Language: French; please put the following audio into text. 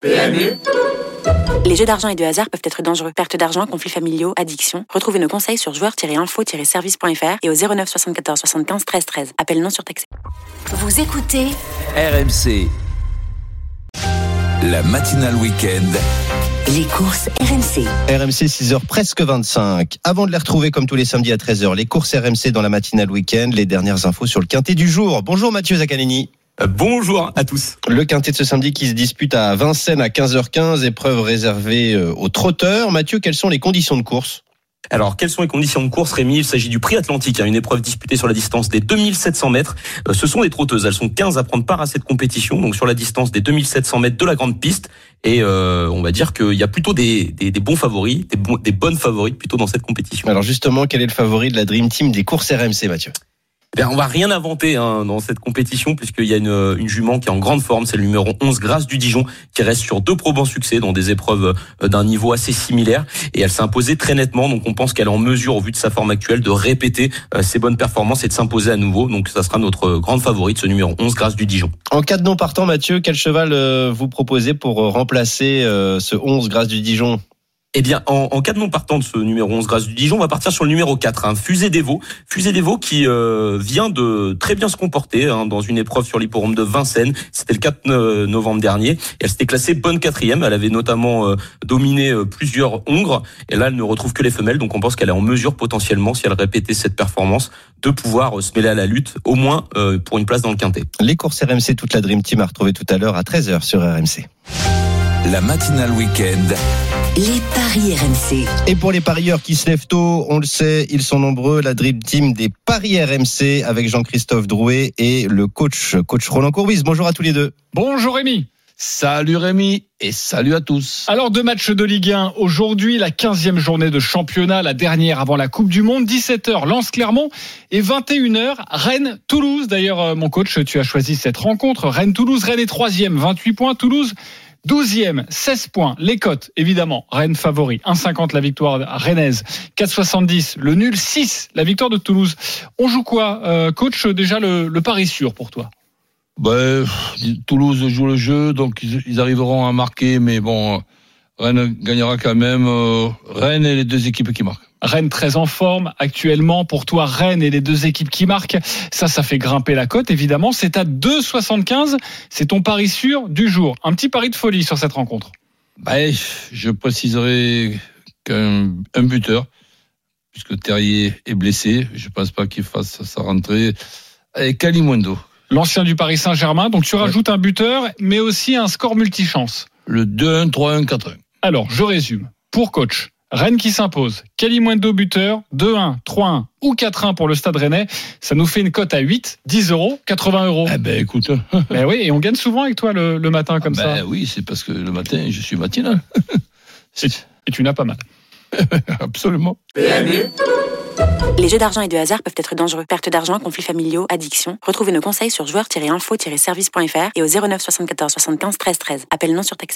PMU les jeux d'argent et de hasard peuvent être dangereux. Perte d'argent, conflits familiaux, addiction. Retrouvez nos conseils sur joueurs-info-service.fr et au 09 74 75 13 13. Appel non surtaxé. Vous écoutez RMC. La matinale week-end. Les courses RMC. RMC 6h presque 25. Avant de les retrouver comme tous les samedis à 13h, les courses RMC dans la matinale week-end, les dernières infos sur le quintet du jour. Bonjour Mathieu Zaccanini. Bonjour à tous. Le quintet de ce samedi qui se dispute à Vincennes à 15h15, épreuve réservée euh, aux trotteurs. Mathieu, quelles sont les conditions de course? Alors, quelles sont les conditions de course, Rémi? Il s'agit du prix Atlantique, hein, une épreuve disputée sur la distance des 2700 mètres. Euh, ce sont des trotteuses, elles sont 15 à prendre part à cette compétition, donc sur la distance des 2700 mètres de la grande piste. Et euh, on va dire qu'il y a plutôt des, des, bons favoris, des, des bonnes favorites plutôt dans cette compétition. Alors justement, quel est le favori de la Dream Team des courses RMC, Mathieu? On va rien inventer hein, dans cette compétition puisqu'il y a une, une, jument qui est en grande forme, c'est le numéro 11 Grâce du Dijon qui reste sur deux probants succès dans des épreuves euh, d'un niveau assez similaire. Et elle s'est imposée très nettement donc on pense qu'elle est en mesure au vu de sa forme actuelle de répéter euh, ses bonnes performances et de s'imposer à nouveau. Donc ça sera notre grande favorite ce numéro 11 Grâce du Dijon. En cas de non partant Mathieu, quel cheval euh, vous proposez pour remplacer ce 11 Grâce du Dijon? Eh bien, en, en, cas de non partant de ce numéro 11 Grâce du Dijon, on va partir sur le numéro 4, hein, Fusée des Veaux. Fusée des Veaux qui euh, vient de très bien se comporter hein, dans une épreuve sur l'hipporome de Vincennes. C'était le 4 novembre dernier. Et elle s'était classée bonne quatrième. Elle avait notamment euh, dominé euh, plusieurs Hongres. Et là, elle ne retrouve que les femelles. Donc on pense qu'elle est en mesure potentiellement, si elle répétait cette performance, de pouvoir se mêler à la lutte, au moins pour une place dans le quintet. Les courses RMC, toute la Dream Team a retrouvé tout à l'heure à 13h sur RMC. La matinale week-end les paris RMC. Et pour les parieurs qui se lèvent tôt, on le sait, ils sont nombreux. La Dream Team des paris RMC avec Jean-Christophe Drouet et le coach, coach Roland Courbis. Bonjour à tous les deux. Bonjour Rémi. Salut Rémi et salut à tous. Alors deux matchs de Ligue 1 aujourd'hui, la 15e journée de championnat, la dernière avant la Coupe du Monde, 17h Lance Clermont et 21h Rennes Toulouse. D'ailleurs euh, mon coach, tu as choisi cette rencontre Rennes Toulouse, Rennes est troisième, 28 points, Toulouse 12e, 16 points. Les cotes, évidemment. Rennes favori. 1,50 la victoire rennaise. 4,70 le nul. 6 la victoire de Toulouse. On joue quoi, euh, coach Déjà le, le pari sûr pour toi? Ben, Toulouse joue le jeu, donc ils, arriveront à marquer, mais bon, Rennes gagnera quand même. Euh, Rennes et les deux équipes qui marquent. Rennes très en forme actuellement. Pour toi, Rennes et les deux équipes qui marquent, ça, ça fait grimper la cote, évidemment. C'est à 2,75. C'est ton pari sûr du jour. Un petit pari de folie sur cette rencontre. Bah, je préciserai qu'un buteur, puisque Terrier est blessé, je ne pense pas qu'il fasse sa rentrée. Et Kalimundo. L'ancien du Paris Saint-Germain. Donc tu rajoutes un buteur, mais aussi un score multichance. Le 2-1, 3-1, 4-1. Alors, je résume. Pour coach, Rennes qui s'impose. Kalimundo buteur, 2-1, 3-1 ou 4-1 pour le Stade Rennais. Ça nous fait une cote à 8, 10 euros, 80 euros. Eh ben écoute. ben oui, et on gagne souvent avec toi le, matin comme ben ça. Oui, c'est parce que le matin, je suis matinal. et, tu n'as pas mal. Absolument. Les jeux d'argent et de hasard peuvent être dangereux. Perte d'argent, conflits familiaux, addiction. Retrouvez nos conseils sur joueurs-info-service.fr et au 09 74 75 13 13. Appel non surtaxé.